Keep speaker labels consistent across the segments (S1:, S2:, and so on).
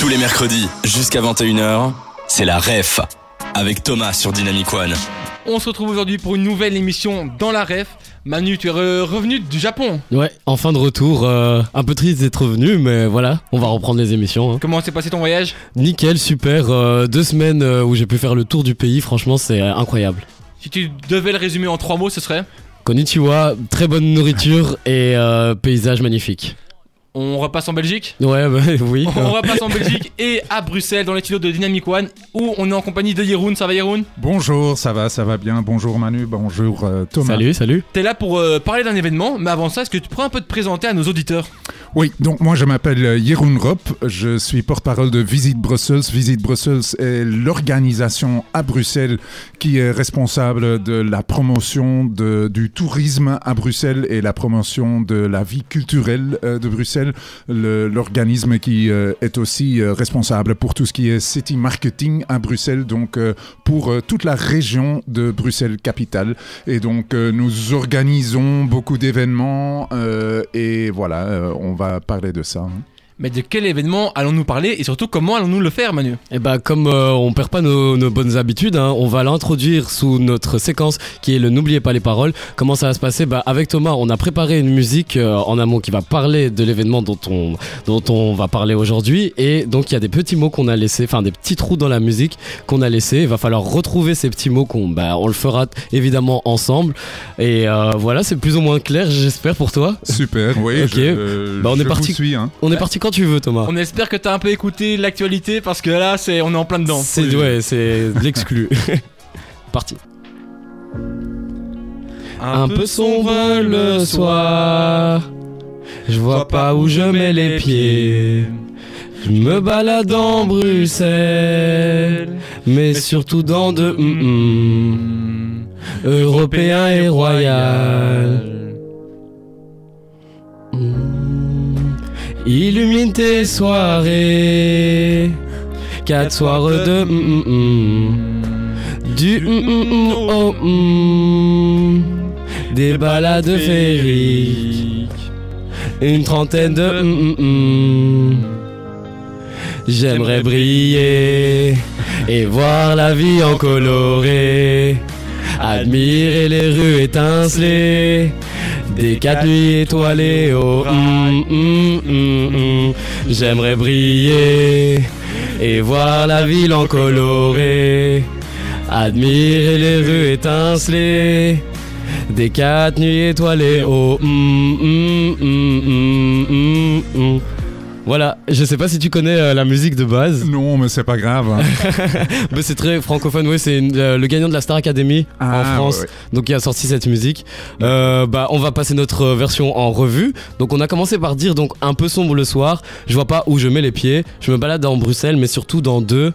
S1: Tous les mercredis, jusqu'à 21h, c'est la REF, avec Thomas sur Dynamic One.
S2: On se retrouve aujourd'hui pour une nouvelle émission dans la ref. Manu, tu es re- revenu du Japon.
S3: Ouais, en fin de retour, euh, un peu triste d'être revenu, mais voilà, on va reprendre les émissions. hein.
S2: Comment s'est passé ton voyage?
S3: Nickel, super, euh, deux semaines euh, où j'ai pu faire le tour du pays, franchement c'est incroyable.
S2: Si tu devais le résumer en trois mots, ce serait?
S3: Konnichiwa, très bonne nourriture et euh, paysage magnifique.
S2: On repasse en Belgique
S3: Ouais, bah, oui.
S2: On repasse en Belgique et à Bruxelles dans les studios de Dynamic One où on est en compagnie de Yeroun. Ça va Yeroun
S4: Bonjour, ça va, ça va bien. Bonjour Manu, bonjour euh, Thomas.
S3: Salut, salut.
S2: T'es là pour euh, parler d'un événement, mais avant ça, est-ce que tu pourrais un peu te présenter à nos auditeurs?
S4: Oui, donc moi je m'appelle euh, Jeroen Rop, je suis porte-parole de Visite Brussels. Visite Brussels est l'organisation à Bruxelles qui est responsable de la promotion du tourisme à Bruxelles et la promotion de la vie culturelle euh, de Bruxelles. Le- L'organisme qui euh, est aussi responsable pour tout ce qui est city marketing à Bruxelles, donc pour toute la région de Bruxelles-Capitale. Et donc, nous organisons beaucoup d'événements et voilà, on va parler de ça. hein.
S2: Mais de quel événement allons-nous parler et surtout comment allons-nous le faire, Manu?
S3: Et bah comme euh, on perd pas nos, nos bonnes habitudes, hein, on va l'introduire sous notre séquence qui est le n'oubliez pas les paroles. Comment ça va se passer? Bah avec Thomas, on a préparé une musique euh, en amont qui va parler de l'événement dont on dont on va parler aujourd'hui et donc il y a des petits mots qu'on a laissés, enfin des petits trous dans la musique qu'on a laissés. Il va falloir retrouver ces petits mots qu'on bah on le fera évidemment ensemble et euh, voilà c'est plus ou moins clair j'espère pour toi.
S4: Super, oui.
S3: Ok.
S4: je-
S3: Bah, on
S4: je
S3: est parti.
S4: vous suis, hein.
S3: On est parti quand tu veux Thomas.
S2: On espère que t'as un peu écouté l'actualité parce que là, c'est on est en plein dedans.
S3: C'est ouais c'est l'exclu. Parti. Un peu sombre le soir. Je vois pas où je mets les pieds. Je me balade en Bruxelles, mais surtout dans de hum, hum, européen et royal. Illumine tes soirées, quatre soirs de hum, hum, hum. du oh, hum. des balades féeriques, une trentaine de. J'aimerais briller et voir la vie en coloré, admirer les rues étincelées, des quatre nuits étoilées au hum, hum, hum. J'aimerais briller et voir la ville en coloré, admirer les rues étincelées, des quatre nuits étoilées au Voilà, je sais pas si tu connais euh, la musique de base,
S4: Non, mais c'est pas grave. hein.
S3: mais c'est très francophone. Ouais, c'est euh, le gagnant de la Star Academy en
S4: Ah,
S3: France,
S4: ouais, ouais.
S3: donc il a sorti cette musique. Euh, bah, on va passer notre version en revue. Donc, on a commencé par dire donc un peu sombre le soir. Je vois pas où je mets les pieds. Je me balade dans Bruxelles, mais surtout dans deux.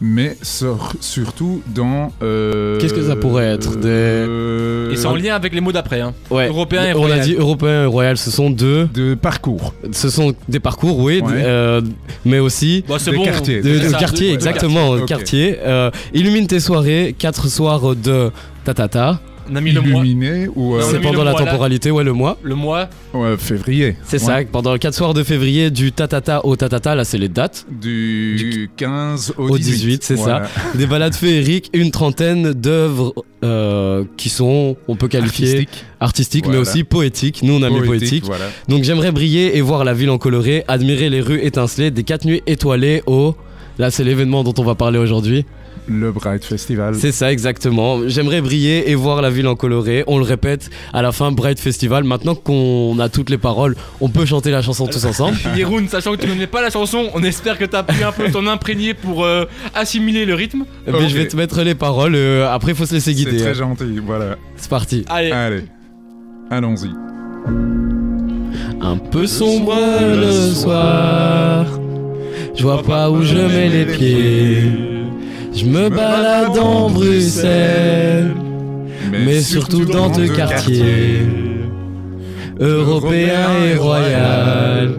S4: Mais sur- surtout dans. euh,
S3: Qu'est-ce que ça pourrait être Des-
S4: euh,
S2: Et c'est en lien avec les mots d'après. Hein.
S3: Ouais.
S2: Européen et
S3: On a
S2: royal.
S3: dit européen et royal. Ce sont deux.
S4: De parcours.
S3: Ce sont des parcours, oui,
S4: Ouais.
S3: euh, mais aussi
S2: c'est
S4: Des
S2: bon.
S4: quartiers.
S3: de, quartier, exactement,
S4: quartier.
S3: Euh, illumine tes soirées, quatre soirs de tatata.
S2: On a mis le mois.
S4: Ou. euh,
S3: C'est pendant la
S2: mois, là.
S3: temporalité, ouais, le mois.
S2: Le mois.
S4: ouais, février.
S3: C'est
S4: Ouais.
S3: ça, pendant 4 soirs de février, du tatata au tatata, là c'est les dates.
S4: Du 15 au,
S3: Au 18, c'est
S4: Voilà.
S3: Des balades féeriques, une trentaine d'œuvres euh, qui sont, on peut qualifier,
S4: Artistique.
S3: artistiques, mais
S4: Voilà.
S3: aussi poétiques. Nous on a mis poétique.
S4: Voilà.
S3: Donc j'aimerais briller et voir la ville en coloré, admirer les rues étincelées, des 4 nuits étoilées au... Là c'est l'événement dont on va parler aujourd'hui.
S4: Le Bright Festival.
S3: C'est ça exactement. J'aimerais briller et voir la ville en coloré. On le répète à la fin Bright Festival. Maintenant qu'on a toutes les paroles, on peut chanter la chanson tous ensemble.
S2: Yeroun, sachant que tu ne connais pas la chanson, on espère que t'as pu un peu t'en imprégner pour euh, assimiler le rythme.
S3: Mais
S4: Ok.
S3: je vais te mettre les paroles. euh, après, il faut se laisser
S4: C'est
S3: guider.
S4: très
S3: hein.
S4: gentil, voilà.
S3: C'est parti.
S2: Allez,
S4: Allez, allons-y.
S3: Un peu sombre le soir. Je vois pas où je mets les pieds. Je me balade en Bruxelles, mais surtout dans deux quartiers, européen et royal.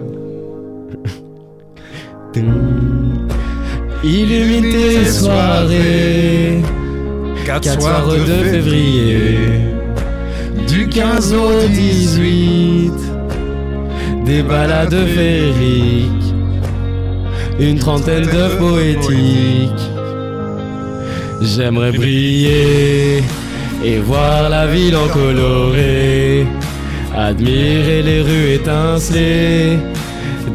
S3: Illumine tes soirées, 4 soirs de février, du 15 au 18, des balades féeriques, une trentaine de poétiques. J'aimerais briller et voir la ville en coloré, admirer les rues étincelées,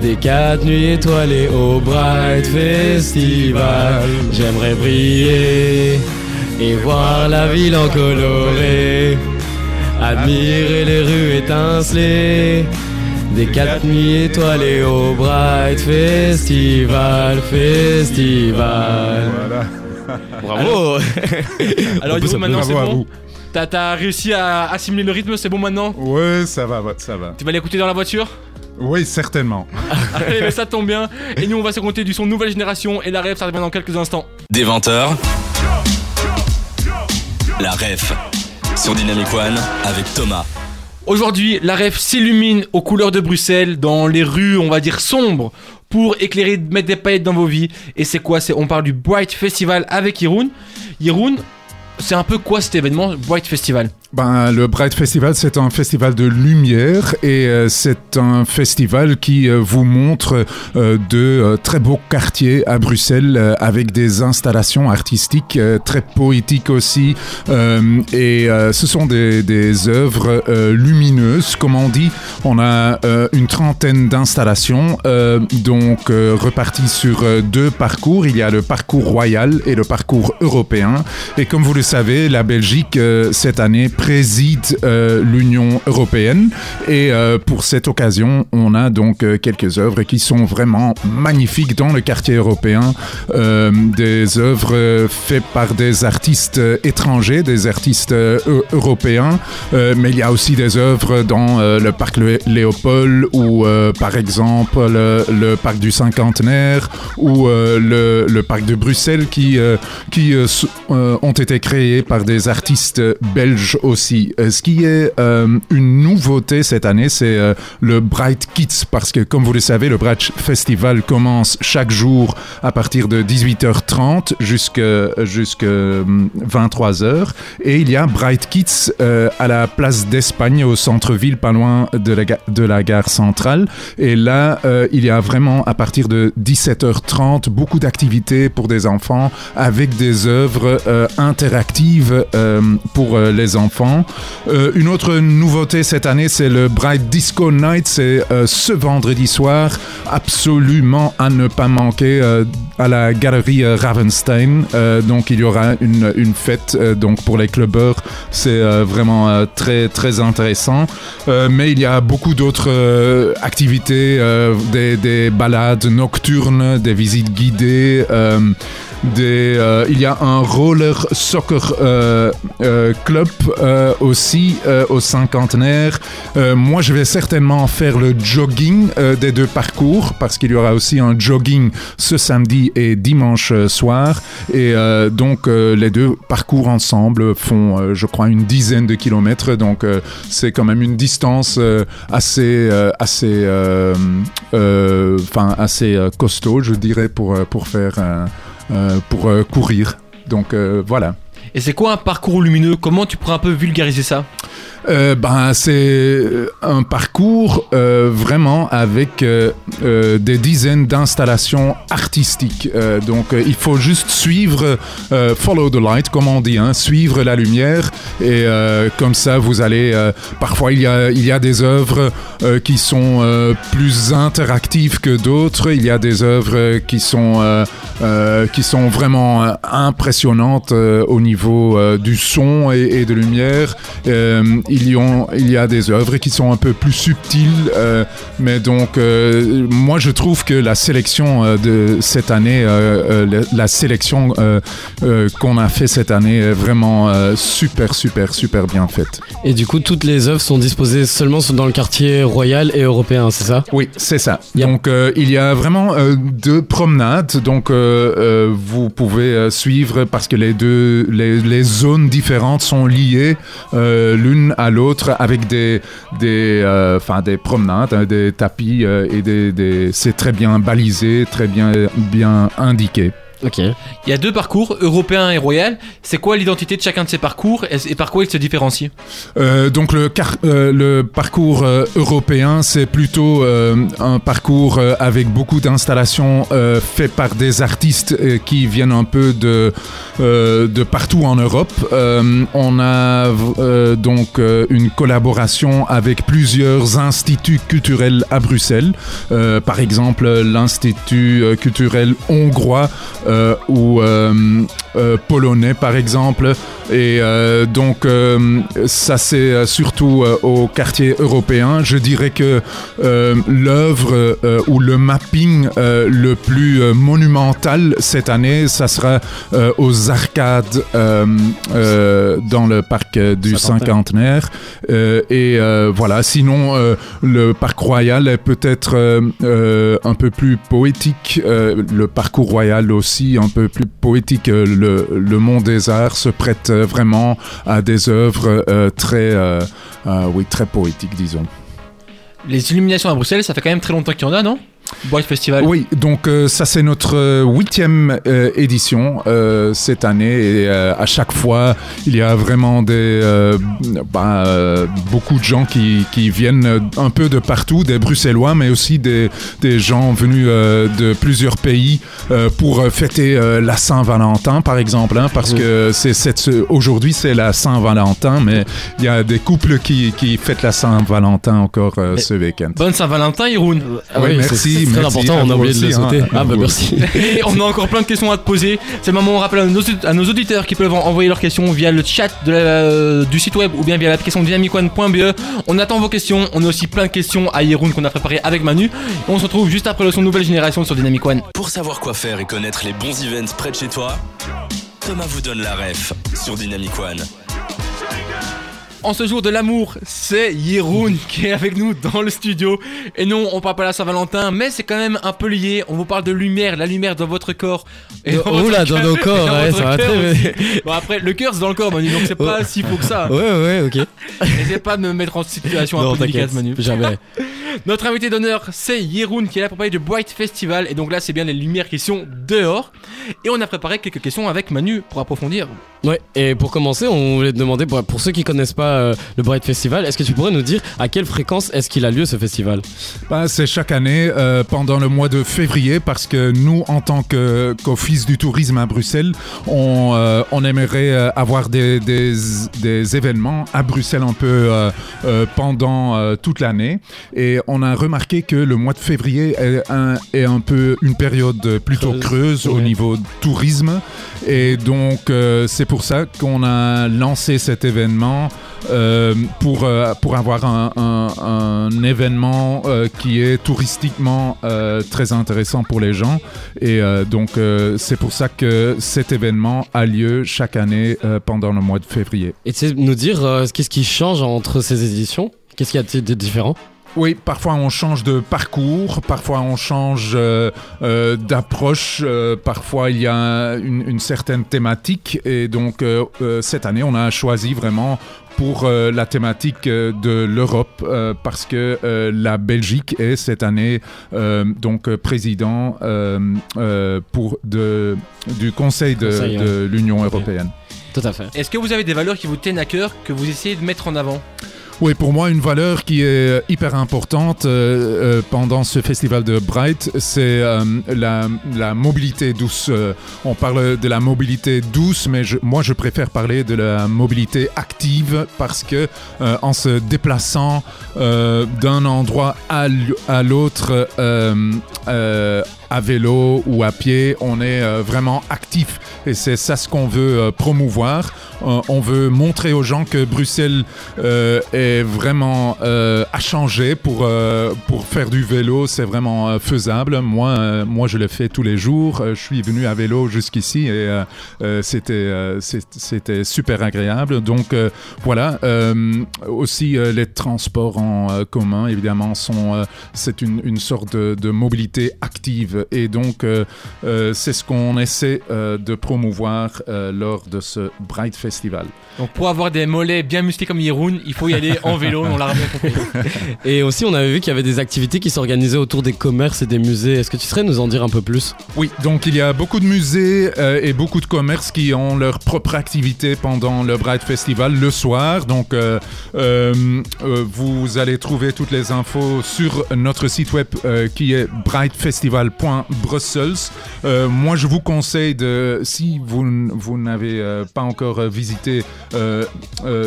S3: des quatre nuits étoilées au Bright Festival. J'aimerais briller et voir la ville en coloré, admirer les rues étincelées. Des quatre nuits étoilées au Bright Festival, Festival.
S4: Voilà.
S2: Bravo Alors,
S3: peut
S2: Yoro, maintenant c'est bon
S4: vous.
S2: T'as t'as réussi à assimiler le rythme, c'est bon maintenant
S4: Ouais, ça va, ça va.
S2: Tu vas l'écouter dans la voiture
S4: Oui, certainement.
S2: Allez, mais ça tombe bien. Et nous, on va se compter du son nouvelle génération. Et la rêve, ça revient dans quelques instants.
S1: Des 20h, la ref sur Dynamic One avec Thomas.
S2: Aujourd'hui, la rêve s'illumine aux couleurs de Bruxelles, dans les rues, on va dire sombres, pour éclairer, mettre des paillettes dans vos vies. Et c'est quoi? On parle du Bright Festival avec Yeroun. Yeroun, c'est un peu quoi cet événement, Bright Festival?
S4: Ben, le Bright Festival, c'est un festival de lumière et euh, c'est un festival qui euh, vous montre euh, de euh, très beaux quartiers à Bruxelles avec des installations artistiques très poétiques aussi. Et ce sont des, des œuvres lumineuses, comme on dit. On a une trentaine d'installations, donc reparties sur deux parcours. Il y a le parcours royal et le parcours européen. Et comme vous le savez, la Belgique, cette année, préside euh, l'Union européenne. Et euh, pour cette occasion, on a donc euh, quelques œuvres qui sont vraiment magnifiques dans le quartier européen. Des œuvres faites par des artistes étrangers, des artistes eu- européens. Mais il y a aussi des œuvres dans le parc Lé- Léopold ou par exemple le, parc du cinquantenaire ou le, parc de Bruxelles qui, ont été créés par des artistes belges Euh, ce qui est euh, une nouveauté cette année, c'est euh, le Bright Kids parce que comme vous le savez, le Bright Festival commence chaque jour à partir de 18h30 jusqu'à jusqu'à 23h et il y a Bright Kids à la place d'Espagne au centre-ville pas loin de la, gare centrale. Et là il y a vraiment à partir de 17h30 beaucoup d'activités pour des enfants avec des œuvres interactives pour les enfants. Euh, une autre nouveauté cette année, c'est le Bright Disco Night. C'est euh, ce vendredi soir, absolument à ne pas manquer euh, à la galerie Ravenstein. Donc il y aura une, fête donc pour les clubbers. C'est vraiment très très intéressant. Mais il y a beaucoup d'autres activités, des balades nocturnes, des visites guidées. Euh, il y a un roller soccer euh, euh, club aussi au cinquantenaire. Moi, je vais certainement faire le jogging des deux parcours parce qu'il y aura aussi un jogging ce samedi et dimanche soir. Et donc, les deux parcours ensemble font, je crois, une dizaine de kilomètres. Donc, c'est quand même une distance assez, assez, enfin, assez costaud, je dirais, pour, pour faire. Euh, pour euh, courir. Donc euh, voilà.
S2: Et c'est quoi un parcours lumineux? Comment tu pourrais un peu vulgariser ça?
S4: Euh, ben, c'est un parcours euh, vraiment avec euh, euh, des dizaines d'installations artistiques. Euh, donc, euh, il faut juste suivre, euh, follow the light, comme on dit, hein, suivre la lumière. Et euh, comme ça, vous allez. euh, parfois, il y a, il y a des œuvres euh, qui sont euh, plus interactives que d'autres. Il y a des œuvres euh, qui sont, euh, euh, qui sont vraiment euh, impressionnantes euh, au niveau euh, du son et de lumière. Il, y ont, il y a des œuvres qui sont un peu plus subtiles, euh, mais donc euh, moi je trouve que la sélection euh, de cette année, la, la sélection qu'on a fait cette année est vraiment super super super bien faite.
S3: Et du coup, toutes les œuvres sont disposées seulement dans le quartier royal et européen, c'est ça?
S4: Oui, c'est ça.
S3: Yep.
S4: Donc, il y a vraiment deux promenades. Donc, vous pouvez suivre parce que les deux, les, les zones différentes sont liées l'une à l'autre avec des, des, euh, promenades, hein, des tapis euh, et des, des- c'est très bien balisé, très bien, bien indiqué.
S3: Ok.
S2: Il y a deux parcours, européen et royal. C'est quoi l'identité de chacun de ces parcours et, et par quoi ils se différencient
S4: Euh, donc le, car- euh, le parcours euh, européen, c'est plutôt euh, un parcours euh, avec beaucoup d'installations euh, fait par des artistes euh, qui viennent un peu de, euh, de partout en Europe. Euh, on a euh, donc euh, une collaboration avec plusieurs instituts culturels à Bruxelles. Euh, par exemple, l'Institut culturel hongrois euh, ou euh, euh, polonais, par exemple. Et euh, donc, ça c'est surtout au quartier européen. Je dirais que l'œuvre ou le mapping le plus monumental cette année, ça sera aux arcades dans le parc du
S3: Cinquantenaire.
S4: et voilà, sinon, le parc royal est peut-être un peu plus poétique. Le parcours royal aussi, un peu plus poétique. Euh, Le, le monde des arts se prête euh, vraiment à des œuvres euh, très, oui, très poétiques, disons.
S2: Les illuminations à Bruxelles, ça fait quand même très longtemps qu'il y en a, non? Festival.
S4: Oui, donc euh, ça c'est notre euh, huitième euh, édition euh, cette année et à chaque fois il y a vraiment des bah, beaucoup de gens qui, qui viennent un peu de partout, des Bruxellois mais aussi des, des gens venus de plusieurs pays pour fêter la Saint-Valentin par exemple, hein, parce que c'est aujourd'hui c'est la Saint-Valentin mais il y a des couples qui, qui fêtent la Saint-Valentin encore ce week-end.
S2: Bonne Saint-Valentin, Iroun.
S4: Oui,
S3: oui,
S4: merci,
S3: c'est- très
S4: merci
S3: important, on a
S4: vous
S3: oublié de le
S4: aussi, hein.
S3: sauter.
S4: À
S3: Ah bah
S4: vous
S3: merci.
S2: Et on a encore plein de questions à te poser. C'est le moment où on rappelle à nos, à nos auditeurs qui peuvent en- envoyer leurs questions via le chat de la- du site web ou bien via l'application dynamicone.be. On attend vos questions. On a aussi plein de questions à Yeroun qu'on a préparé avec Manu. Et on se retrouve juste après le son Nouvelle Génération sur Dynamic One.
S1: Pour savoir quoi faire et connaître les bons events près de chez toi, Thomas vous donne la ref sur Dynamic One.
S2: En ce jour de l'amour, c'est Yeroun qui est avec nous dans le studio. Et non, on parle pas de la Saint-Valentin, mais c'est quand même un peu lié. On vous parle de lumière, la lumière dans votre corps.
S3: Oh là, dans
S2: cœur-
S3: nos corps,
S2: et dans
S3: ouais,
S2: votre
S3: ça va très bien.
S2: Bon après, le cœur c'est dans le corps Manu, donc c'est pas si faux que ça.
S3: Ouais, ouais, ok.
S2: N'essaie pas de me mettre en situation un
S3: Non,
S2: peu délicate Manu.
S3: jamais.
S2: Notre invité d'honneur, c'est Yeroun qui est là pour parler du Bright Festival. Et donc là, c'est bien les lumières qui sont dehors. Et on a préparé quelques questions avec Manu pour approfondir.
S3: Ouais, et pour commencer, on voulait te demander, pour, pour ceux qui connaissent pas euh, le Bright Festival, est-ce que tu pourrais nous dire à quelle fréquence est-ce qu'il a lieu ce festival?
S4: Ben, c'est chaque année euh, pendant le mois de février parce que nous, en tant qu'Office du tourisme à Bruxelles, on, euh, on aimerait avoir des, des, des événements à Bruxelles un peu pendant toute l'année. Et on a remarqué que le mois de février est un, est un peu une période plutôt
S3: Creuse.
S4: creuse au niveau tourisme. Et donc, euh, c'est pour ça qu'on a lancé cet événement euh, pour, euh, pour avoir un, un- un événement euh, qui est touristiquement euh, très intéressant pour les gens. Et euh, donc, c'est pour ça que cet événement a lieu chaque année pendant le mois de février.
S3: Et tu sais nous dire qu'est-ce qui change entre ces éditions? Qu'est-ce qu'il y a de différent?
S4: Oui, parfois on change de parcours, parfois on change euh, euh, d'approche, euh, parfois il y a une, une certaine thématique. Et donc euh, euh, cette année, on a choisi vraiment pour euh, la thématique euh, de l'Europe euh, parce que euh, la Belgique est cette année euh, donc président euh, euh, pour de, du Conseil de,
S3: Conseil,
S4: de l'Union européenne.
S3: Tout à fait.
S2: Est-ce que vous avez des valeurs qui vous tiennent à cœur, que vous essayez de mettre en avant?
S4: Oui, pour moi, une valeur qui est hyper importante euh, euh, pendant ce festival de Bright, c'est euh, la, mobilité douce. Euh, on parle de la mobilité douce, mais moi, je préfère parler de la mobilité active parce que euh, en se déplaçant euh, d'un endroit à, l'autre, euh, euh, à vélo ou à pied, on est euh, vraiment actif. Et c'est ça ce qu'on veut euh, promouvoir. Euh, on veut montrer aux gens que Bruxelles est vraiment à changer pour, pour faire du vélo. C'est vraiment faisable. Moi, moi, je le fais tous les jours. Je suis venu à vélo jusqu'ici et c'était super agréable. Donc voilà. Aussi, les transports en commun, évidemment, c'est une, une sorte de, de mobilité active. Live. Et donc, euh, euh, c'est ce qu'on essaie euh, de promouvoir euh, lors de ce Bright Festival.
S2: Donc pour avoir des mollets bien musclés comme Yeroun, il faut y aller en vélo, on l'a bien compris.
S3: Et aussi, on avait vu qu'il y avait des activités qui s'organisaient autour des commerces et des musées. Est-ce que tu serais nous en dire un peu plus?
S4: Oui, donc il y a beaucoup de musées euh, et beaucoup de commerces qui ont leur propre activité pendant le Bright Festival le soir. Donc euh, euh, euh, vous allez trouver toutes les infos sur notre site web euh, qui est brightfestival.brussels. Euh, moi, je vous conseille de, si vous, vous n'avez euh, pas encore euh, visité euh,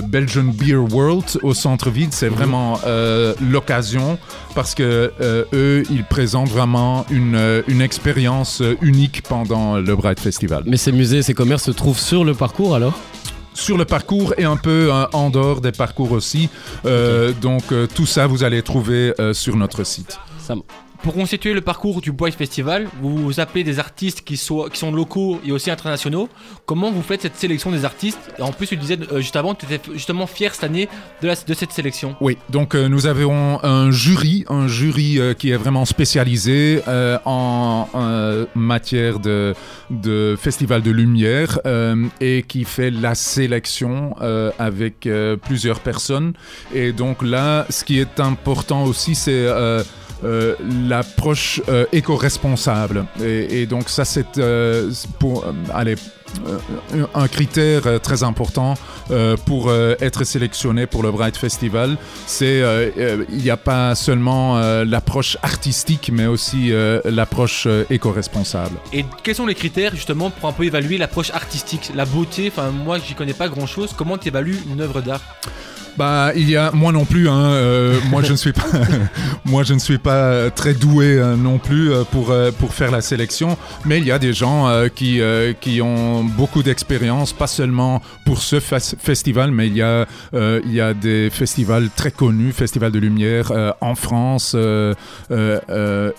S4: Belgian Beer World au centre-ville, c'est vraiment euh, l'occasion parce que eux, ils présentent vraiment une, une expérience unique pendant le Bright Festival.
S3: Mais ces musées ces commerces se trouvent sur le parcours alors?
S4: Sur le parcours et un peu en dehors des parcours aussi. Donc tout ça, vous allez trouver sur notre site.
S3: Ça
S2: Pour constituer le parcours du Bright Festival, vous, appelez des artistes qui, sont locaux et aussi internationaux. Comment vous faites cette sélection des artistes? En plus, tu disais euh, juste avant tu étais justement fier cette année de, cette sélection.
S4: Oui, donc euh, nous avons un jury, un jury euh, qui est vraiment spécialisé en matière de, festival de lumière et qui fait la sélection avec plusieurs personnes. Et donc là, ce qui est important aussi, c'est euh, l'approche euh, éco-responsable. Et, donc ça, c'est euh, pour allez, un critère très important pour être sélectionné pour le Bright Festival. C'est il n'y a pas seulement l'approche artistique, mais aussi l'approche éco-responsable.
S2: Et quels sont les critères justement pour un peu évaluer l'approche artistique, la beauté Enfin, moi, j'y connais pas grand chose. Comment tu évalues une œuvre d'art?
S4: Bah, il y a moi non plus. Hein, euh, moi, je ne suis pas, moi, je ne suis pas très doué euh, non plus euh, pour euh, pour faire la sélection. Mais il y a des gens qui qui ont beaucoup d'expérience, pas seulement pour ce fes- festival, mais il y a il y a des festivals très connus, Festival de Lumière en France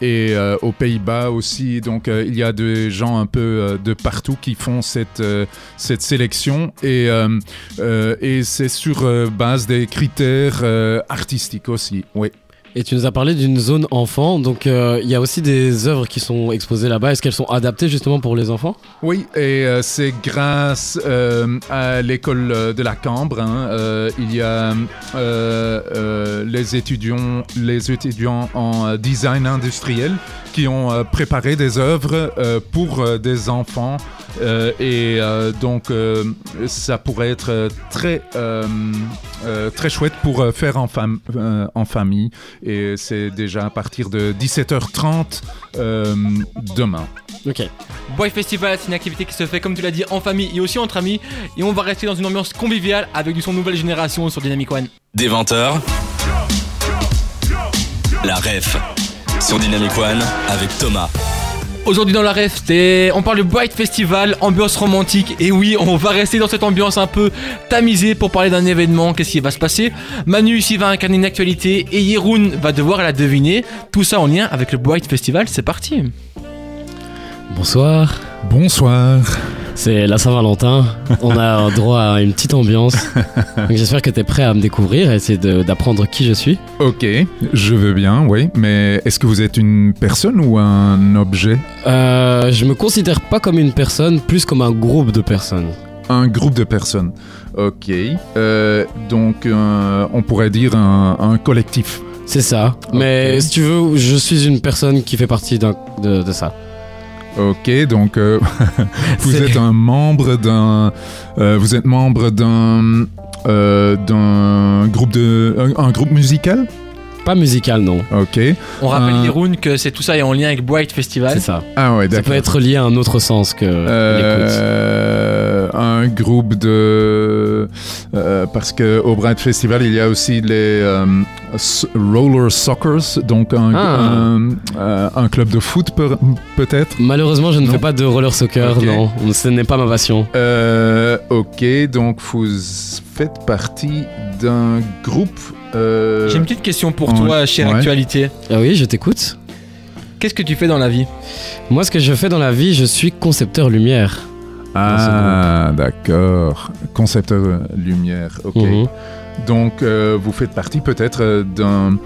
S4: et aux Pays-Bas aussi. Donc, il y a des gens un peu de partout qui font cette cette sélection et et c'est sur euh, base des critères euh, artistiques aussi. Oui.
S3: Et tu nous as parlé d'une zone enfant, donc euh, il y a aussi des œuvres qui sont exposées là-bas. Est-ce qu'elles sont adaptées justement pour les enfants?
S4: Oui, et euh, c'est grâce euh, à l'école de la Cambre. hein, il y a les étudiants, les étudiants en design industriel qui ont préparé des œuvres pour des enfants. Euh, et euh, donc, euh, ça pourrait être très, euh, euh, très chouette pour faire en, fam- euh, en famille. Et c'est déjà à partir de 17h30 euh, demain.
S3: Ok.
S2: Boy Festival, c'est une activité qui se fait, comme tu l'as dit, en famille et aussi entre amis. Et on va rester dans une ambiance conviviale avec du son nouvelle génération sur Dynamic One.
S1: Des 20h, la ref sur Dynamic One avec Thomas.
S2: Aujourd'hui dans la ref, on parle du Bright Festival, ambiance romantique. Et oui, on va rester dans cette ambiance un peu tamisée pour parler d'un événement. Qu'est-ce qui va se passer? Manu ici va incarner une actualité et Yeroun va devoir la deviner. Tout ça en lien avec le Bright Festival. C'est parti.
S3: Bonsoir.
S4: Bonsoir.
S3: C'est la Saint-Valentin. On a droit à une petite ambiance. J'espère que tu es prêt à me découvrir et essayer d'apprendre qui je suis.
S4: Ok, je veux bien, oui. Mais est-ce que vous êtes une personne ou un objet?
S3: Euh, je me considère pas comme une personne, plus comme un groupe de personnes.
S4: Un groupe de personnes. Ok. Euh, donc, euh, on pourrait dire un, un collectif.
S3: C'est ça. Mais si tu veux, je suis une personne qui fait partie de, de ça.
S4: Ok, donc euh, vous êtes un membre d'un. euh, vous êtes membre d'un. euh, d'un groupe de. Un, un groupe musical?
S3: Pas musical, non.
S4: Ok.
S2: On rappelle
S4: Euh,
S2: Yeroun que c'est tout ça est en lien avec Bright Festival.
S3: C'est ça.
S4: Ah ouais,
S3: Ça
S4: d'accord.
S3: peut être lié à un autre sens que l'écoute.
S4: Euh, un groupe de euh, parce que au Bright Festival il y a aussi les euh, s- roller soccers donc un,
S3: Ah.
S4: un, euh, un club de foot peut- peut-être?
S3: Malheureusement, je ne
S4: Non.
S3: fais pas de roller soccer,
S4: Ok.
S3: non. Ce n'est pas ma passion.
S4: Euh, ok donc vous faites partie d'un groupe euh,
S2: J'ai une petite question pour
S4: ouais,
S2: toi, chère
S4: ouais.
S2: actualité.
S3: Ah oui, je t'écoute.
S2: Qu'est-ce que tu fais dans la vie?
S3: Moi, ce que je fais dans la vie, je suis concepteur lumière.
S4: ah d'accord concepteur lumière ok
S3: Mhm.
S4: Donc, euh, vous faites partie peut-être euh, d'un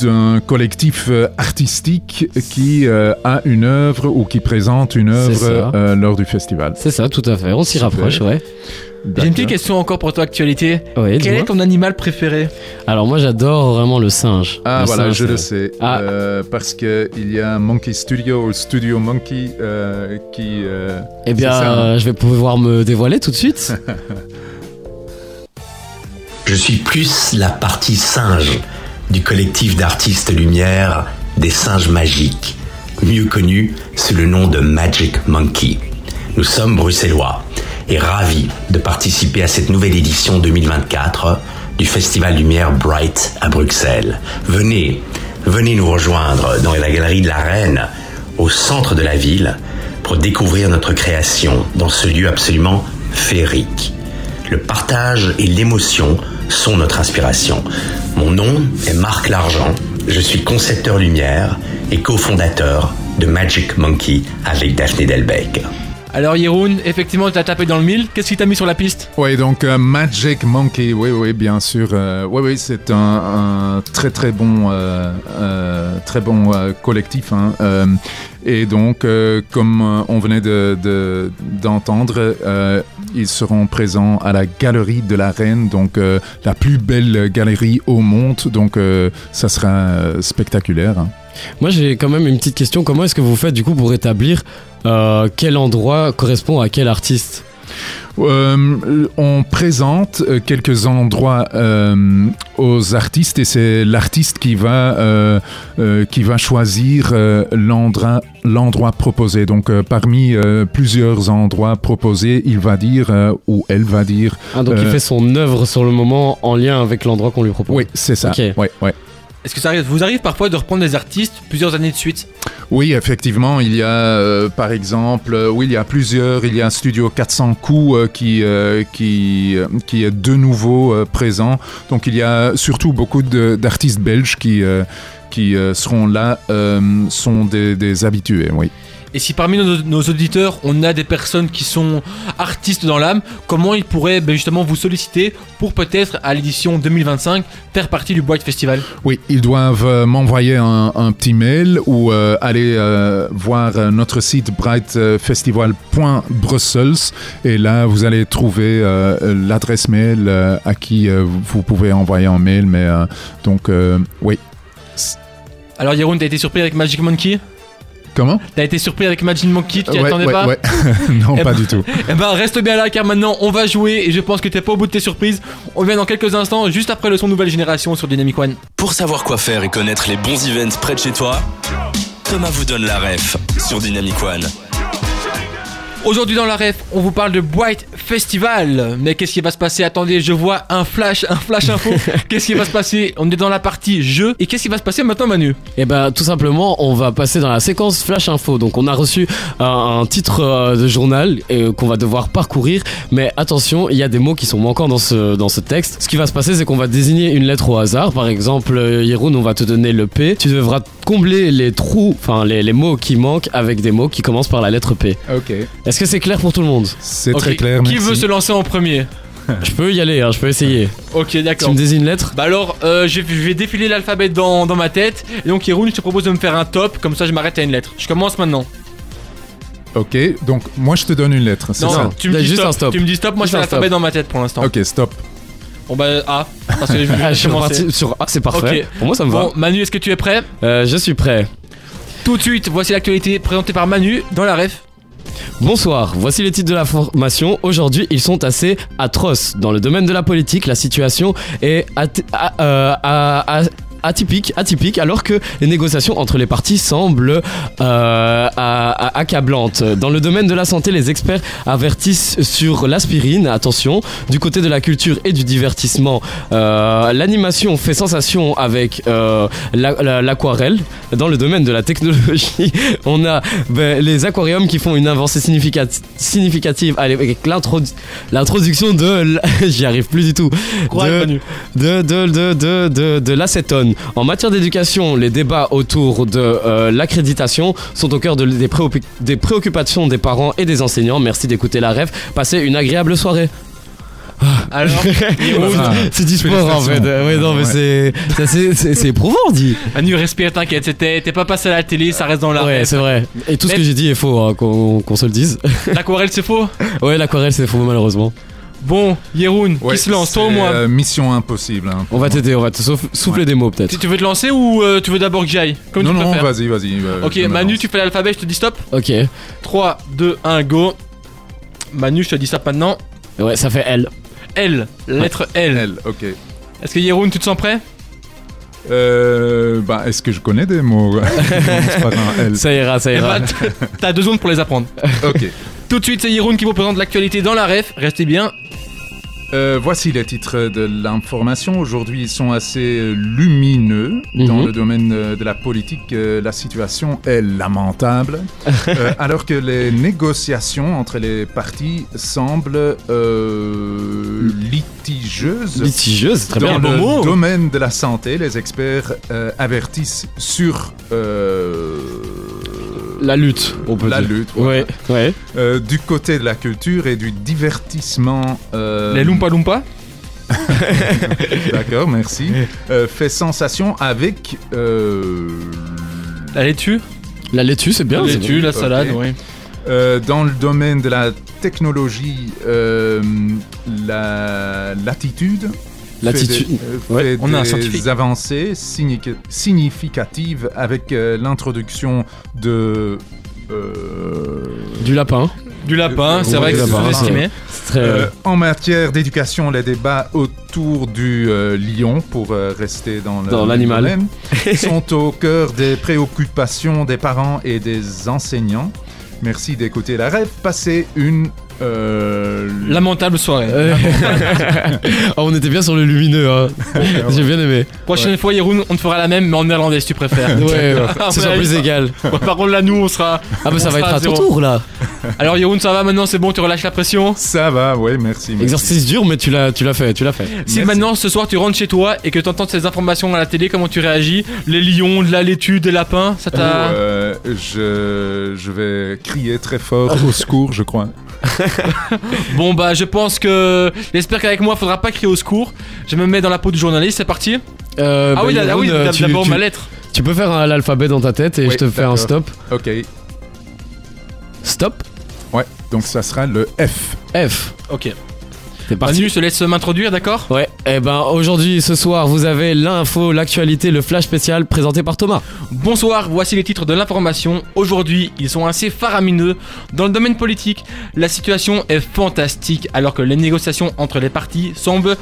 S4: d'un collectif artistique qui euh, a une œuvre ou qui présente une œuvre euh, lors du festival.
S3: C'est ça, tout à fait. On s'y rapproche, ouais.
S2: J'ai une petite question encore pour toi, actualité.
S3: Ouais,
S2: Quel est ton animal préféré
S3: Alors moi j'adore vraiment le singe.
S4: Ah
S3: Le
S4: voilà,
S3: singe,
S4: je le sais.
S3: Ah.
S4: Euh, parce que il y a Monkey Studio, Studio Monkey, euh, qui. euh,
S3: Eh bien,
S4: ça.
S3: euh, je vais pouvoir me dévoiler tout de suite.
S5: Je suis plus la partie singe du collectif d'artistes lumière des singes magiques, mieux connu sous le nom de Magic Monkey. Nous sommes bruxellois et ravis de participer à cette nouvelle édition 2024 du Festival Lumière Bright à Bruxelles. Venez, venez nous rejoindre dans la galerie de la Reine, au centre de la ville, pour découvrir notre création dans ce lieu absolument féerique. Le partage et l'émotion sont notre inspiration. Mon nom est Marc Largent. Je suis concepteur lumière et cofondateur de Magic Monkey avec Daphné Delbecq.
S2: Alors, Yeroun, effectivement, tu as tapé dans le mille. Qu'est-ce qui t'a mis sur la piste?
S4: Oui, donc euh, Magic Monkey, oui, oui, bien sûr. euh, oui, oui, c'est un, très, très bon, euh, très bon collectif. hein, et donc, comme on venait de- de- d'entendre, euh, ils seront présents à la Galerie de la Reine, donc la plus belle galerie au monde. Donc, ça sera spectaculaire. hein.
S3: Moi j'ai quand même une petite question. Comment est-ce que vous faites du coup pour établir euh, quel endroit correspond à quel artiste?
S4: Euh, on présente euh, quelques endroits euh, aux artistes et c'est l'artiste qui va euh, qui va choisir l'endroit l'endroit proposé. Donc parmi plusieurs endroits proposés, il va dire ou elle va dire.
S3: Ah, Donc il fait son œuvre sur le moment en lien avec l'endroit qu'on lui propose.
S4: Oui, c'est ça.
S3: Ok.
S4: Ouais, ouais.
S2: Est-ce que ça arrive, vous arrive parfois de reprendre des artistes plusieurs années de suite?
S4: Oui, effectivement, il y a euh, par exemple, euh, oui, il y a plusieurs, il y a Studio 400 coups euh, qui, qui, qui est de nouveau présent. Donc il y a surtout beaucoup d'artistes belges qui, qui seront là, sont des, des habitués, oui.
S2: Et si parmi nos, nos auditeurs, on a des personnes qui sont artistes dans l'âme, comment ils pourraient ben, justement vous solliciter pour peut-être à l'édition 2025 faire partie du Bright Festival?
S4: Oui, ils doivent euh, m'envoyer un, un petit mail ou euh, aller euh, voir notre site brightfestival.brussels et là vous allez trouver euh, l'adresse mail à qui vous pouvez envoyer un mail. Mais donc oui.
S2: Alors Yeroun, t'as été surpris avec Magic Monkey?
S4: Comment
S2: T'as été surpris avec Magic Monkey, tu t'y
S4: Ouais,
S2: attendais
S4: ouais,
S2: pas
S4: ouais. Non, pas du tout.
S2: Eh ben reste bien là car maintenant on va jouer et je pense que t'es pas au bout de tes surprises. On vient dans quelques instants, juste après le son Nouvelle Génération sur Dynamic One.
S1: Pour savoir quoi faire et connaître les bons events près de chez toi, Thomas vous donne la ref sur Dynamic One.
S2: Aujourd'hui dans la ref, on vous parle de Bright Festival. Mais qu'est-ce qui va se passer? Attendez, je vois un flash, un flash info. qu'est-ce qui va se passer? On est dans la partie jeu. Et qu'est-ce qui va se passer maintenant Manu?
S3: Et ben tout simplement, on va passer dans la séquence flash info. Donc on a reçu un, un titre euh, de journal et, qu'on va devoir parcourir. Mais attention, il y a des mots qui sont manquants dans ce dans ce texte. Ce qui va se passer, c'est qu'on va désigner une lettre au hasard. Par exemple, euh, Yeroun, on va te donner le P. Tu devras combler les trous, enfin les, les mots qui manquent avec des mots qui commencent par la lettre P.
S4: Ok.
S3: Est-ce que c'est clair pour tout le monde
S4: C'est
S2: Ok,
S4: très clair.
S2: Qui
S4: merci.
S2: veut se lancer en premier
S3: Je peux y aller, hein, je peux essayer.
S2: Ok,
S3: Tu
S2: d'accord.
S3: me désignes une lettre
S2: Bah alors, euh, je vais je vais défiler l'alphabet dans, dans ma tête. Et donc, Yeroun, je te propose de me faire un top. Comme ça, je m'arrête à une lettre. Je commence maintenant.
S4: Ok, donc moi je te donne une lettre, c'est
S2: Non,
S4: ça
S2: tu me dis
S3: juste
S2: stop.
S3: un stop.
S2: Tu me dis stop. Moi, je fais
S3: un
S2: l'alphabet
S3: stop.
S2: dans ma tête pour l'instant.
S4: Ok, stop.
S2: Bon bah A. Parce que je vais
S3: Ah, je suis
S2: commencer.
S3: reparti sur A, c'est parfait.
S2: Ok.
S3: Pour moi, ça me
S2: Bon,
S3: va.
S2: Manu, est-ce que tu es prêt
S3: Euh, je suis prêt.
S2: Tout de suite, voici l'actualité présentée par Manu dans la ref.
S3: Bonsoir, voici les titres de la formation. Aujourd'hui, ils sont assez atroces. Dans le domaine de la politique, la situation est at- a- euh, atypique, atypique, alors que les négociations entre les parties semblent euh, accablantes. Dans le domaine de la santé, les experts avertissent sur l'aspirine. Attention, du côté de la culture et du divertissement, euh, l'animation fait sensation avec euh, la- la- l'aquarelle. Dans le domaine de la technologie, on a ben, les aquariums qui font une avancée significati- significative avec l'introdu- l'introduction de... J'y arrive plus du tout. De, de, de, de, de, de l'acétone. En matière d'éducation, les débats autour de euh, l'accréditation sont au cœur de- des, préoccupations des parents et des enseignants. Merci d'écouter la rêve. Passez une agréable soirée. Ah,
S2: Alors,
S3: C'est du sport en fait. Ouais, non, mais
S4: Ouais.
S3: c'est éprouvant, dit.
S2: Manu, respire, t'inquiète. T'es pas passé à la télé, ça reste dans la
S3: Ouais, c'est vrai. Et tout ce que j'ai dit est faux, hein, qu'on qu'on se le dise.
S2: L'aquarelle, c'est faux?
S3: Ouais, l'aquarelle c'est faux malheureusement.
S2: Bon, Yeroun,
S4: Ouais,
S2: qui se lance, toi
S4: c'est,
S2: ou moi
S4: euh, Mission impossible. hein,
S3: On va t'aider, on va te souff- souffler des mots peut-être.
S2: tu, tu veux te lancer ou euh, tu veux d'abord que j'aille Comme
S4: Non,
S2: tu
S4: non, vas-y, vas-y. euh,
S2: Ok, Manu,
S4: lance.
S2: tu fais l'alphabet, je te dis stop.
S3: Ok.
S2: 3, 2, 1, go. Manu, je te dis ça maintenant.
S3: Ouais, ça fait L.
S2: L, lettre L.
S4: L, ok.
S2: Est-ce que Yeroun, tu te sens prêt?
S4: Euh, bah, est-ce que je connais des mots? L
S3: Ça ira, ça
S2: Eh
S3: ira.
S2: ben, t- T'as deux secondes pour les apprendre.
S4: Ok.
S2: Tout de suite, c'est Yeroun qui vous présente l'actualité dans la ref. Restez bien.
S4: Euh, voici les titres de l'information. Aujourd'hui, ils sont assez lumineux. Dans
S3: Mhm.
S4: le domaine euh, de la politique, euh, la situation est lamentable. Euh, alors que les négociations entre les partis semblent euh, litigieuses.
S3: Litigieuse, c'est très
S4: Dans
S3: bien.
S2: bon
S4: le
S2: mot.
S4: domaine de la santé, les experts avertissent sur
S3: La lutte, on peut
S4: la
S3: dire.
S4: lutte. voilà.
S3: Ouais, ouais.
S4: Euh, du côté de la culture et du divertissement. euh,
S2: Les Lumpa Lumpa
S4: D'accord, merci. Euh, fait sensation avec. euh,
S2: La laitue
S3: La laitue, c'est bien.
S2: La laitue,
S3: bon.
S2: la salade, oui.
S4: euh, dans le domaine de la technologie, euh, la latitude.
S3: L'attitude. Ouais,
S2: on a un
S4: des
S2: scientifique.
S4: avancées signifi- significatives avec euh, l'introduction de. euh,
S3: Du lapin.
S2: Du lapin, c'est vrai que c'est
S3: très.
S4: Euh, en matière d'éducation, les débats autour du euh, lion, pour euh, rester dans
S3: Dans l'animal.
S4: sont au cœur des préoccupations des parents et des enseignants. Merci d'écouter la rêve. Passez une... euh,
S2: Lamentable soirée.
S3: Euh, Ah, on était bien sur le lumineux, hein. J'ai bien aimé.
S2: Prochaine fois, Yeroun, on te fera la même, mais en néerlandais si tu préfères.
S3: Ouais,
S2: Ah,
S3: c'est
S2: ouais,
S3: sur plus égal.
S2: Par contre, là, nous, on sera.
S3: Ah, bah ça va être à ton tour là.
S2: Alors, Yeroun, ça va maintenant, c'est bon, tu relâches la pression?
S4: Ça va, oui, merci. merci.
S3: Exercice dur, mais tu l'as, tu l'as fait, tu l'as fait.
S2: Si
S4: Merci.
S2: maintenant, ce soir, tu rentres chez toi et que tu entends ces informations à la télé, comment tu réagis? Les lions, de la laitue, des lapins, ça t'a.
S4: Euh, je, je vais crier très fort au secours, je crois.
S2: Bon, bah, je pense que. J'espère qu'avec moi, faudra pas crier au secours. Je me mets dans la peau du journaliste, c'est parti.
S3: Euh,
S2: ah
S3: bah,
S2: oui, là- ah oui,
S3: euh, tu-
S2: d'abord
S3: tu-
S2: ma lettre.
S3: Tu peux faire un- l'alphabet dans ta tête et
S4: Oui,
S3: je te fais un
S4: d'accord.
S3: stop.
S4: Ok,
S3: Stop.
S4: ouais, donc ça sera le F.
S3: F.
S2: Ok.
S3: C'est parti.
S2: Manu, je te laisse m'introduire, d'accord
S3: Ouais, et ben aujourd'hui, ce soir, vous avez l'info, l'actualité, le flash spécial présenté par Thomas.
S2: Bonsoir, voici les titres de l'information. Aujourd'hui, ils sont assez faramineux. Dans le domaine politique, la situation est fantastique alors que les négociations entre les partis semblent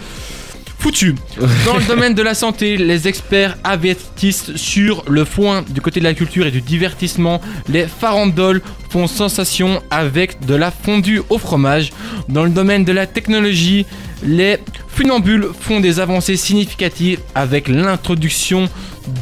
S2: Dans le domaine de la santé, les experts avertissent sur le foin du côté de la culture et du divertissement. Les farandoles font sensation avec de la fondue au fromage. Dans le domaine de la technologie, les funambules font des avancées significatives avec l'introduction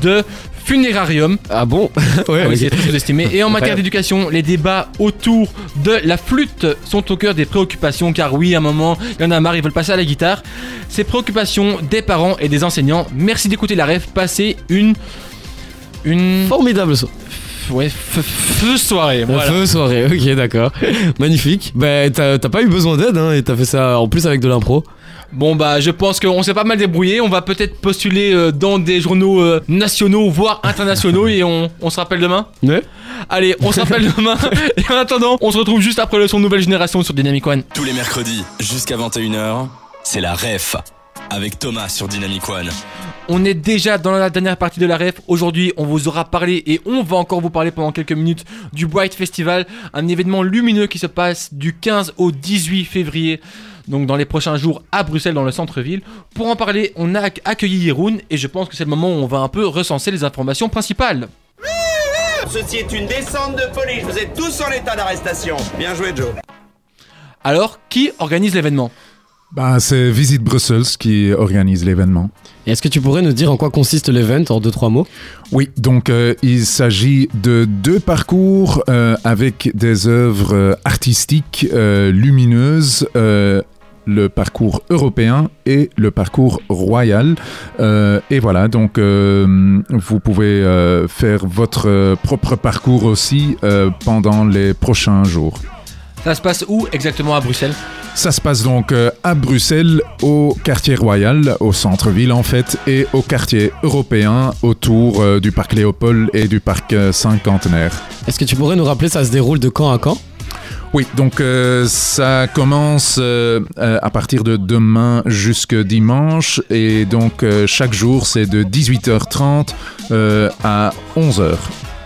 S2: de funérarium.
S3: Ah bon Ouais,
S2: Ah oui,
S3: ok.
S2: c'est très sous-estimé. Et en matière d'éducation, les débats autour de la flûte sont au cœur des préoccupations, car oui, à un moment, il y en a marre, ils veulent passer à la guitare. Ces préoccupations des parents et des enseignants. Merci d'écouter la rêve. Passez une. Une.
S3: Formidable
S2: Ouais, f- f- soirée. Voilà.
S3: Feu soirée, ok d'accord. Magnifique. Bah t'as t'as pas eu besoin d'aide hein, et t'as fait ça en plus avec de l'impro.
S2: Bon, bah, je pense qu'on s'est pas mal débrouillé. On va peut-être postuler euh, dans des journaux euh, nationaux, voire internationaux, et on, on se rappelle demain.
S3: Ouais.
S2: Allez, on se rappelle demain. Et en attendant, on se retrouve juste après le son Nouvelle Génération sur Dynamic One.
S1: Tous les mercredis jusqu'à 21h, c'est la ref avec Thomas sur Dynamic One.
S2: On est déjà dans la dernière partie de la ref. Aujourd'hui, on vous aura parlé et on va encore vous parler pendant quelques minutes du Bright Festival, un événement lumineux qui se passe du 15 au 18 février. Donc dans les prochains jours à Bruxelles dans le centre-ville. Pour en parler, on a ac- accueilli Yeroun et je pense que c'est le moment où on va un peu recenser les informations principales.
S6: Ceci est une descente de police. Vous êtes tous en état d'arrestation. Bien joué, Joe.
S2: Alors, qui organise l'événement?
S4: Bah, c'est Visite Brussels qui organise l'événement.
S3: Est-ce que tu pourrais nous dire en quoi consiste l'event en deux trois mots?
S4: Oui, donc euh, il s'agit de deux parcours euh, avec des œuvres euh, artistiques euh, lumineuses. Le parcours européen et le parcours royal. Euh, et voilà, donc euh, vous pouvez euh, faire votre propre parcours aussi euh, pendant les prochains jours.
S2: Ça se passe où exactement à Bruxelles?
S4: Ça se passe donc à Bruxelles, au quartier royal, au centre-ville en fait, et au quartier européen, autour du parc Léopold et du parc cinquantenaire.
S3: Est-ce que tu pourrais nous rappeler, ça se déroule de quand à quand?
S4: Oui, donc euh, ça commence euh, euh, à partir de demain jusque dimanche, et donc euh, chaque jour c'est de 18h30 euh, à 11h.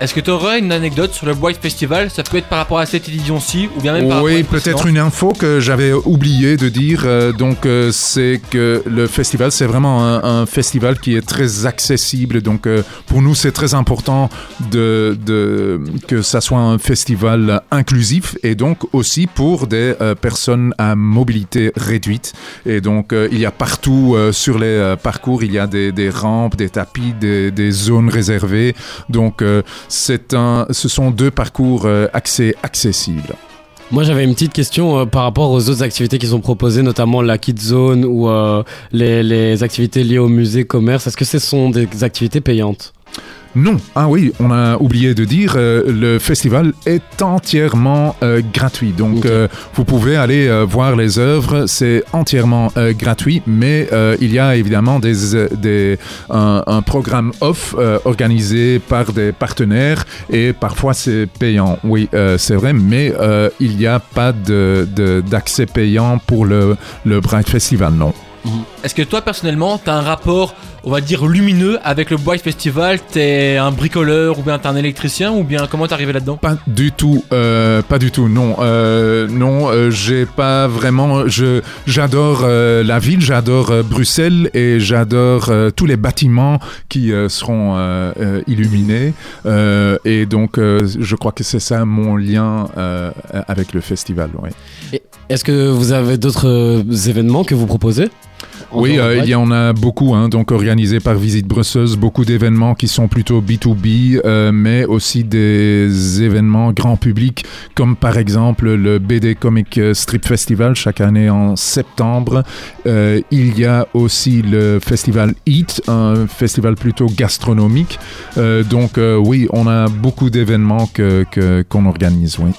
S2: Est-ce que tu aurais une anecdote sur le White Festival? Ça peut être par rapport à cette édition-ci ou bien même par rapport à
S4: Oui, peut-être une info que j'avais oublié de dire. euh, donc, euh, c'est que le festival, c'est vraiment un, un festival qui est très accessible. Donc, euh, pour nous, c'est très important de, de- que ça soit un festival inclusif et donc aussi pour des personnes à mobilité réduite. Et donc, il y a partout sur les parcours, il y a des, des rampes, des tapis, des, des zones réservées. Donc, c'est un, ce sont deux parcours euh, accessibles.
S3: Moi j'avais une petite question euh, par rapport aux autres activités qui sont proposées, notamment la Kid Zone ou euh, les activités liées au musée commerce. Est-ce que ce sont des activités payantes?
S4: Non, ah oui, on a oublié de dire, euh, le festival est entièrement euh, gratuit. Donc, euh, vous pouvez aller voir les œuvres, c'est entièrement gratuit, mais il y a évidemment des, des, un, un programme off organisé par des partenaires et parfois c'est payant. Oui, c'est vrai, mais il n'y a pas de- de- d'accès payant pour le, le Bright Festival, non.
S2: Est-ce que toi personnellement, t'as un rapport, on va dire, lumineux avec le White Festival? T'es un bricoleur ou bien t'es un électricien ou bien comment t'es arrivé là-dedans?
S4: Pas du tout, euh, pas du tout, non. Euh, non, euh, j'ai pas vraiment. Je, j'adore euh, la ville, j'adore euh, Bruxelles et j'adore euh, tous les bâtiments qui euh, seront euh, euh, illuminés. Euh, et donc, euh, je crois que c'est ça mon lien euh, avec le festival. Oui,
S3: Est-ce que vous avez d'autres euh, événements que vous proposez?
S4: Oui euh, il y en a beaucoup, hein, donc organisés par Visite Brussels, beaucoup d'événements qui sont plutôt B2B, euh, mais aussi des événements grand public, comme par exemple le BD Comic Strip Festival chaque année en septembre. Euh, il y a aussi le festival Eat, un festival plutôt gastronomique. Donc oui, on a beaucoup d'événements que, que- qu'on organise. Oui.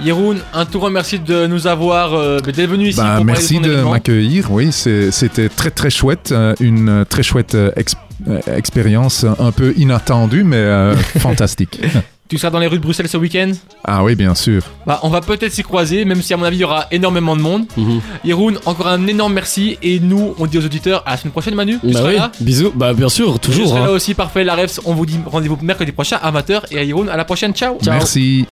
S2: Yeroun, un tout grand merci de nous avoir euh, d'être venu ici
S4: Bah,
S2: pour
S4: merci
S2: parler de
S4: m'accueillir. Oui, c'est- c'était très très chouette, euh, une euh, très chouette euh, ex- euh, expérience, un peu inattendue, mais euh, fantastique.
S2: Tu seras dans les rues de Bruxelles ce week-end?
S4: Ah oui, bien sûr.
S2: Bah, on va peut-être s'y croiser, même si à mon avis il y aura énormément de monde.
S3: Mhm.
S2: Yeroun, encore un énorme merci et nous on dit aux auditeurs à la semaine prochaine Manu. Tu
S3: Bah
S2: seras
S3: oui,
S2: là?
S3: Bisous. Bah bien sûr,
S2: Je
S3: toujours.
S2: serai
S3: hein.
S2: là aussi, parfait. La Refs, on vous dit rendez-vous mercredi prochain, amateur. Et à Yeroun, à la prochaine. Ciao.
S4: Merci.